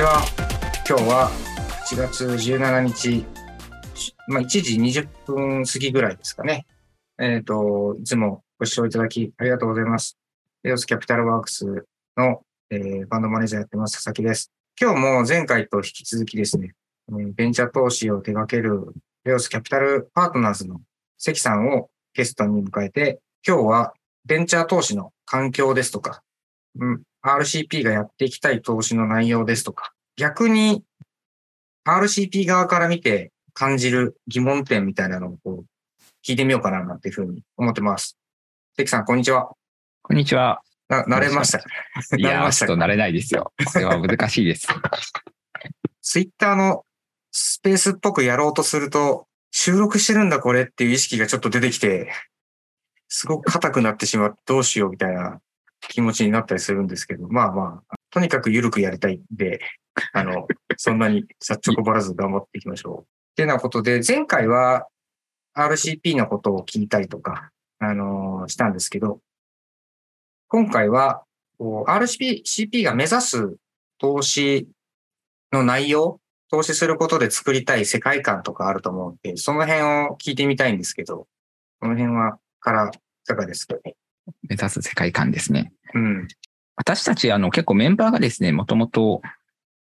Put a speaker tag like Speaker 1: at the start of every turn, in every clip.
Speaker 1: ちは。今日は1月17日、まあ、1時20分過ぎぐらいですかね。えっ、と、いつもご視聴いただきありがとうございます。レオスキャピタルワークスの、えー、バンドマネージャーやってます佐々木です。今日も前回と引き続きですね、ベンチャー投資を手掛けるレオスキャピタルパートナーズの関さんをゲストに迎えて、今日はベンチャー投資の環境ですとか、RCP がやっていきたい投資の内容ですとか、逆に RCP 側から見て感じる疑問点みたいなのをこう聞いてみようかななんていうふうに思ってます。関さん、こんにちは。
Speaker 2: こんにちは。
Speaker 1: な、慣れました
Speaker 2: いや、ちょっと慣れないですよ。これは難しいです。
Speaker 1: ツイッターのスペースっぽくやろうとすると、収録してるんだこれっていう意識がちょっと出てきて、すごく硬くなってしまってどうしようみたいな気持ちになったりするんですけど、まあまあ、とにかく緩くやりたいんで、あの、そんなにさっちょこばらず頑張っていきましょう。ってなことで、前回は RCP のことを聞いたりとか、あのしたんですけど、今回は、RCP、CP が目指す投資の内容、投資することで作りたい世界観とかあると思うんで、その辺を聞いてみたいんですけど、この辺は、から、いかがですかね？
Speaker 2: 目指す世界観ですね。
Speaker 1: うん。
Speaker 2: 私たち、あの、結構メンバーがですね、もともと、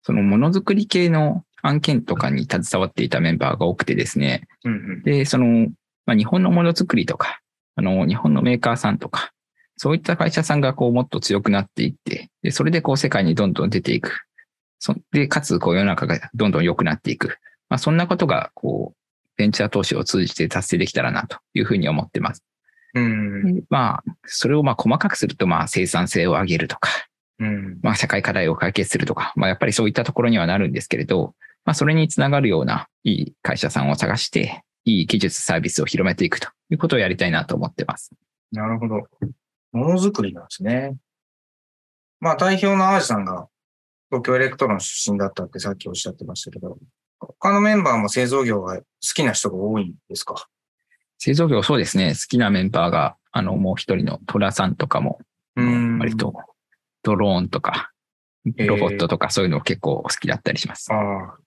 Speaker 2: そのものづくり系の案件とかに携わっていたメンバーが多くてですね、
Speaker 1: うんうん。
Speaker 2: で、その、まあ、日本のものづくりとか、あの、日本のメーカーさんとか、そういった会社さんがこうもっと強くなっていって、で、それでこう世界にどんどん出ていく。そで、かつこう世の中がどんどん良くなっていく。まあ、そんなことが、こう、ベンチャー投資を通じて達成できたらなというふうに思ってます。
Speaker 1: うん。
Speaker 2: でまあ、それをまあ細かくすると、まあ生産性を上げるとか、
Speaker 1: うん。
Speaker 2: まあ社会課題を解決するとか、まあやっぱりそういったところにはなるんですけれど、まあそれにつながるようないい会社さんを探して、いい技術サービスを広めていくということをやりたいなと思ってます。
Speaker 1: なるほど。ものづくりなんですね。まあ代表の淡路さんが東京エレクトロン出身だったってさっきおっしゃってましたけど、他のメンバーも製造業が好きな人が多いんですか？
Speaker 2: 製造業そうですね、好きなメンバーが、あのもう一人のトラさんとかも、
Speaker 1: うん
Speaker 2: 割とドローンとか、
Speaker 1: えー
Speaker 2: ロボットとかそういうの結構好きだったりします。
Speaker 1: ああ。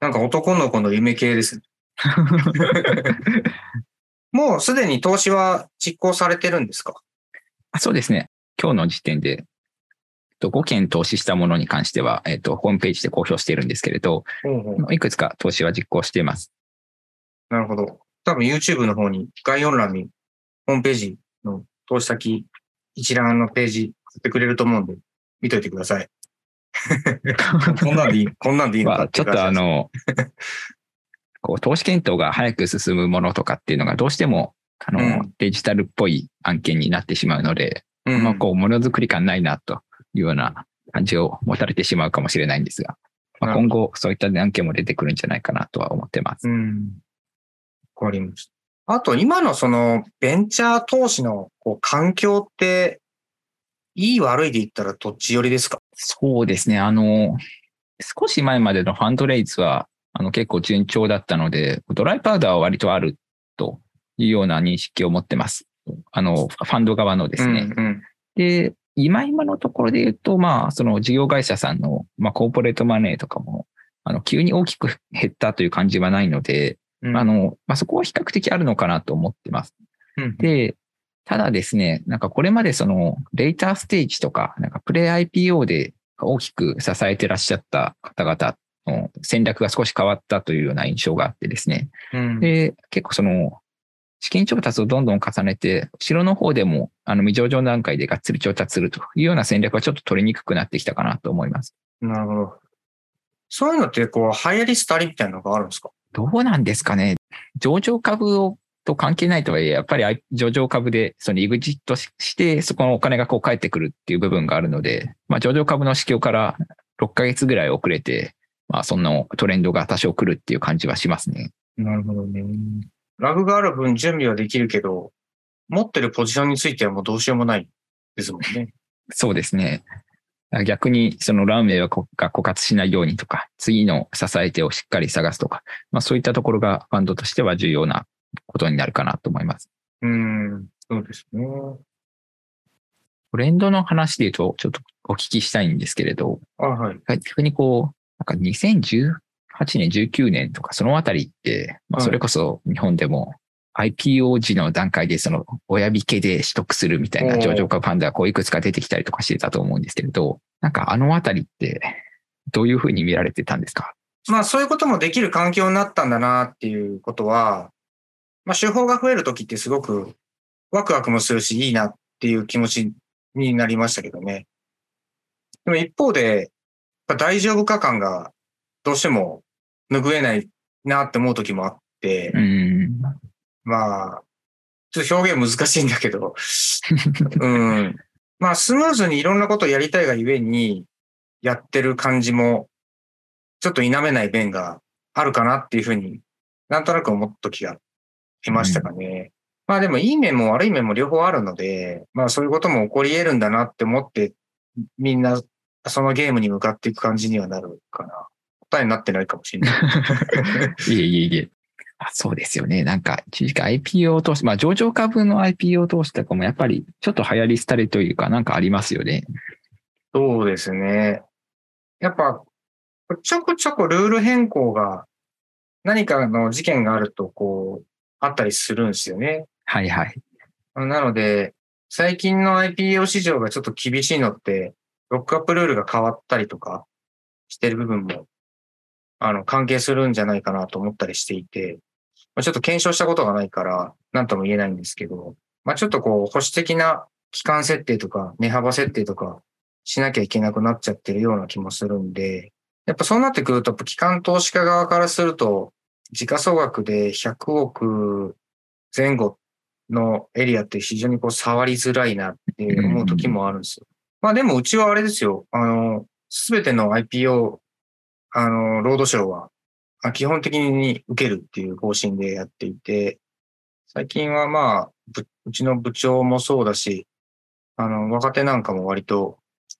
Speaker 1: なんか男の子の夢系ですね。もうすでに投資は実行されてるんですか？
Speaker 2: あそうですね。今日の時点で、えっと5件投資したものに関しては、えっと、ホームページで公表しているんですけれど、
Speaker 1: ほうほう
Speaker 2: いくつか投資は実行しています。
Speaker 1: なるほど。多分 YouTube の方に概要欄にホームページの投資先一覧のページ貼ってくれると思うんで、見といてください。こんなんでいい、こんなんでいいのか
Speaker 2: まあ、ちょっとあ
Speaker 1: の、
Speaker 2: の、こう、投資検討が早く進むものとかっていうのがどうしても、あの、
Speaker 1: うん
Speaker 2: デジタルっぽい案件になってしまうので、
Speaker 1: うん
Speaker 2: まあ、こう、ものづくり感ないなというような感じを持たれてしまうかもしれないんですが、まあ、今後そういった案件も出てくるんじゃないかなとは思ってます。
Speaker 1: うん。わかりました。あと、今のその、ベンチャー投資のこう環境って、いい悪いで言ったらどっち寄りですか？
Speaker 2: そうですね。あの、少し前までのファンドレイズは、あの、結構順調だったので、ドライパウダーは割とあるというような認識を持ってます。あの、ファンド側のですね。
Speaker 1: うんうん。
Speaker 2: で、今今のところで言うと、まあ、その事業会社さんの、まあ、コーポレートマネーとかも、あの、急に大きく減ったという感じはないので、
Speaker 1: うん
Speaker 2: あ、の、まあ、そこは比較的あるのかなと思ってます。
Speaker 1: うん
Speaker 2: で、ただですね、なんかこれまでその、レーターステージとか、なんかプレイ IPO で大きく支えてらっしゃった方々の戦略が少し変わったというような印象があってですね。
Speaker 1: うん
Speaker 2: で、結構その、資金調達をどんどん重ねて、後ろの方でも、あの、未上場段階でがっつり調達するというような戦略はちょっと取りにくくなってきたかなと思います。
Speaker 1: なるほど。そういうのって、こう、流行り廃りみたいなのがあるんですか？
Speaker 2: どうなんですかね。上場株をと関係ないとはいえ、やっぱり上場株で、そのエグジットしして、そこのお金がこう返ってくるっていう部分があるので、まあ上場株の市況から6ヶ月ぐらい遅れて、まあそんなトレンドが多少来るっていう感じはしますね。
Speaker 1: なるほどね。ラグがある分準備はできるけど、持ってるポジションについてはもうどうしようもないですもんね。
Speaker 2: そうですね。逆にそのランウェイがこが枯渇しないようにとか、次の支え手をしっかり探すとか、まあそういったところがファンドとしては重要なことになるかなと思います。
Speaker 1: うん、そうですね。
Speaker 2: トレンドの話で言うと、ちょっとお聞きしたいんですけれど、
Speaker 1: あはい。
Speaker 2: 逆にこう、なんか2018年、19年とかそのあたりって、まあ、
Speaker 1: はい
Speaker 2: それこそ日本でも IPO 時の段階でその親引けで取得するみたいな上場株ファンドがこういくつか出てきたりとかしてたと思うんですけれど、なんかあのあたりってどういうふうに見られてたんですか？
Speaker 1: まあそういうこともできる環境になったんだなっていうことは、まあ手法が増えるときってすごくワクワクもするしいいなっていう気持ちになりましたけどね。でも一方で、大丈夫か感がどうしても拭えないなって思うときもあって、
Speaker 2: うん。
Speaker 1: まあ、ちょっと表現難しいんだけど、うん。まあ、スムーズにいろんなことをやりたいがゆえに、やってる感じも、ちょっと否めない面があるかなっていうふうになんとなく思った時がいましたかね。まあでも、いい面も悪い面も両方あるので、まあそういうことも起こり得るんだなって思って、みんなそのゲームに向かっていく感じにはなるかな。答えになってないかもしれない。
Speaker 2: いえいえいえ。あそうですよね。なんか、一時期 IPO 投資、まあ上場株の IPO 投資とかもやっぱりちょっと流行り廃れというかなんかありますよね。
Speaker 1: そうですね。やっぱ、ちょくちょくルール変更が何かの事件があると、こう、あったりするんですよね。
Speaker 2: はいはい。
Speaker 1: なので、最近の IPO 市場がちょっと厳しいのって、ロックアップルールが変わったりとかしてる部分も、あの、関係するんじゃないかなと思ったりしていて、まあちょっと検証したことがないから、なんとも言えないんですけど、まあちょっとこう、保守的な期間設定とか、値幅設定とかしなきゃいけなくなっちゃってるような気もするんで、やっぱそうなってくると、機関投資家側からすると、時価総額で100億前後のエリアって非常にこう触りづらいなって思う時もあるんですよ。まあでもうちはあれですよ。あの、すべての IPO、あの、ロードショーはあ基本的に受けるっていう方針でやっていて、最近はまあ、ぶうちの部長もそうだし、あの、若手なんかも割と、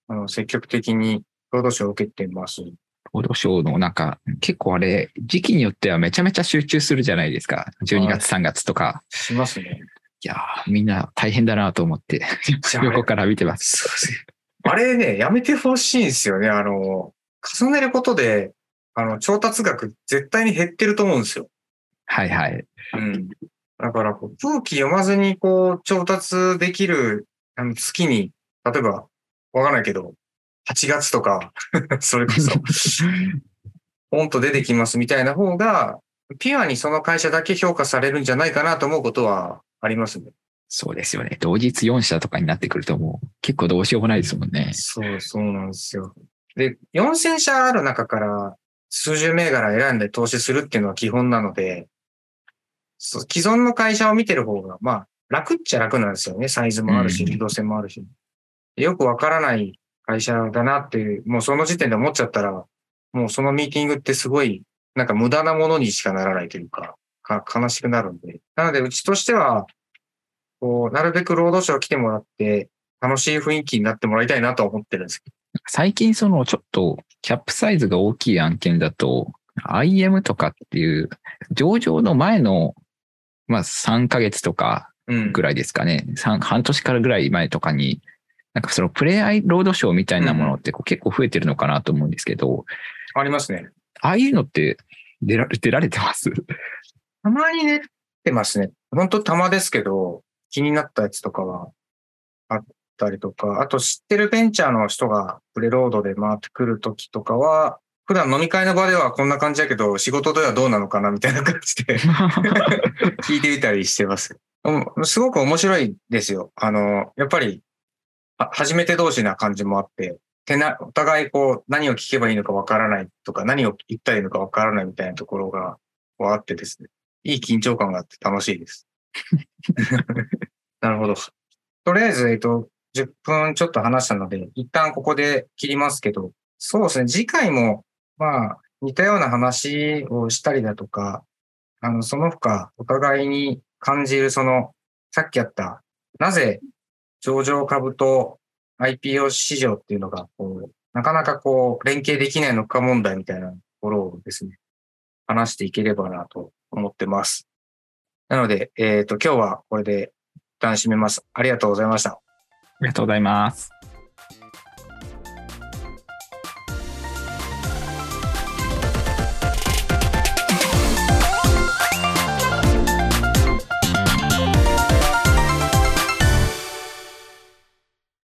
Speaker 1: あの、積極的にロードショーを受けてます。
Speaker 2: ロードショーのなんか、結構あれ、時期によってはめちゃめちゃ集中するじゃないですか。12月、3月とか。
Speaker 1: しますね。
Speaker 2: いやーみんな大変だなと思って、横から見てます。
Speaker 1: あれね、やめてほしいんですよね。あの、重ねることで、あの、調達額絶対に減ってると思うんですよ。
Speaker 2: はいはい。
Speaker 1: うん。だからこう、空気読まずにこう、調達できる、あの、月に、例えば、わかんないけど、8月とか、それこそ、ポンと出てきますみたいな方が、ピュアにその会社だけ評価されるんじゃないかなと思うことはありますね。
Speaker 2: そうですよね。同日4社とかになってくるともう結構どうしようもないですもんね。
Speaker 1: そう、そうなんですよ。で、4000社ある中から数十銘柄選んで投資するっていうのは基本なので、そう既存の会社を見てる方が、まあ、楽っちゃ楽なんですよね。サイズもあるし、
Speaker 2: うん
Speaker 1: 流動性もあるし。よくわからない会社だなっていう、もうその時点で思っちゃったら、もうそのミーティングってすごい、なんか無駄なものにしかならないというか、か悲しくなるんで。なので、うちとしては、こう、なるべく労働者を来てもらって、楽しい雰囲気になってもらいたいなとは思ってるんですけ
Speaker 2: 最近そのちょっとキャップサイズが大きい案件だと IM とかっていう上場の前のまあ3ヶ月とか。ぐらいですかね。三半年からぐらい前とかになんかそのプレイアイロードショーみたいなものってこう結構増えてるのかなと思うんですけど、
Speaker 1: ありますね。
Speaker 2: ああいうのって出られ出られてます？
Speaker 1: たまに出てますね。本当たまですけど、気になったやつとかはあったりとか、あと知ってるベンチャーの人がプレロードで回ってくるときとかは、普段飲み会の場ではこんな感じだけど、仕事ではどうなのかなみたいな感じで 聞いてみたりしてます。うんすごく面白いですよ。あの、やっぱり、あ初めて同士な感じもあって、てな、お互いこう、何を聞けばいいのかわからないとか、何を言ったらいいのかわからないみたいなところが、あってですね。いい緊張感があって楽しいです。なるほど。とりあえず、えっと、10分ちょっと話したので、一旦ここで切りますけど、そうですね、次回も、まあ、似たような話をしたりだとか、あの、その他、お互いに感じる、その、さっきやった、なぜ上場株と IPO 市場っていうのが、こう、なかなかこう、連携できないのか問題みたいなところをですね、話していければなと思ってます。なので、えっ、と、今日はこれで一旦締めます。ありがとうございました。
Speaker 2: ありがとうございます。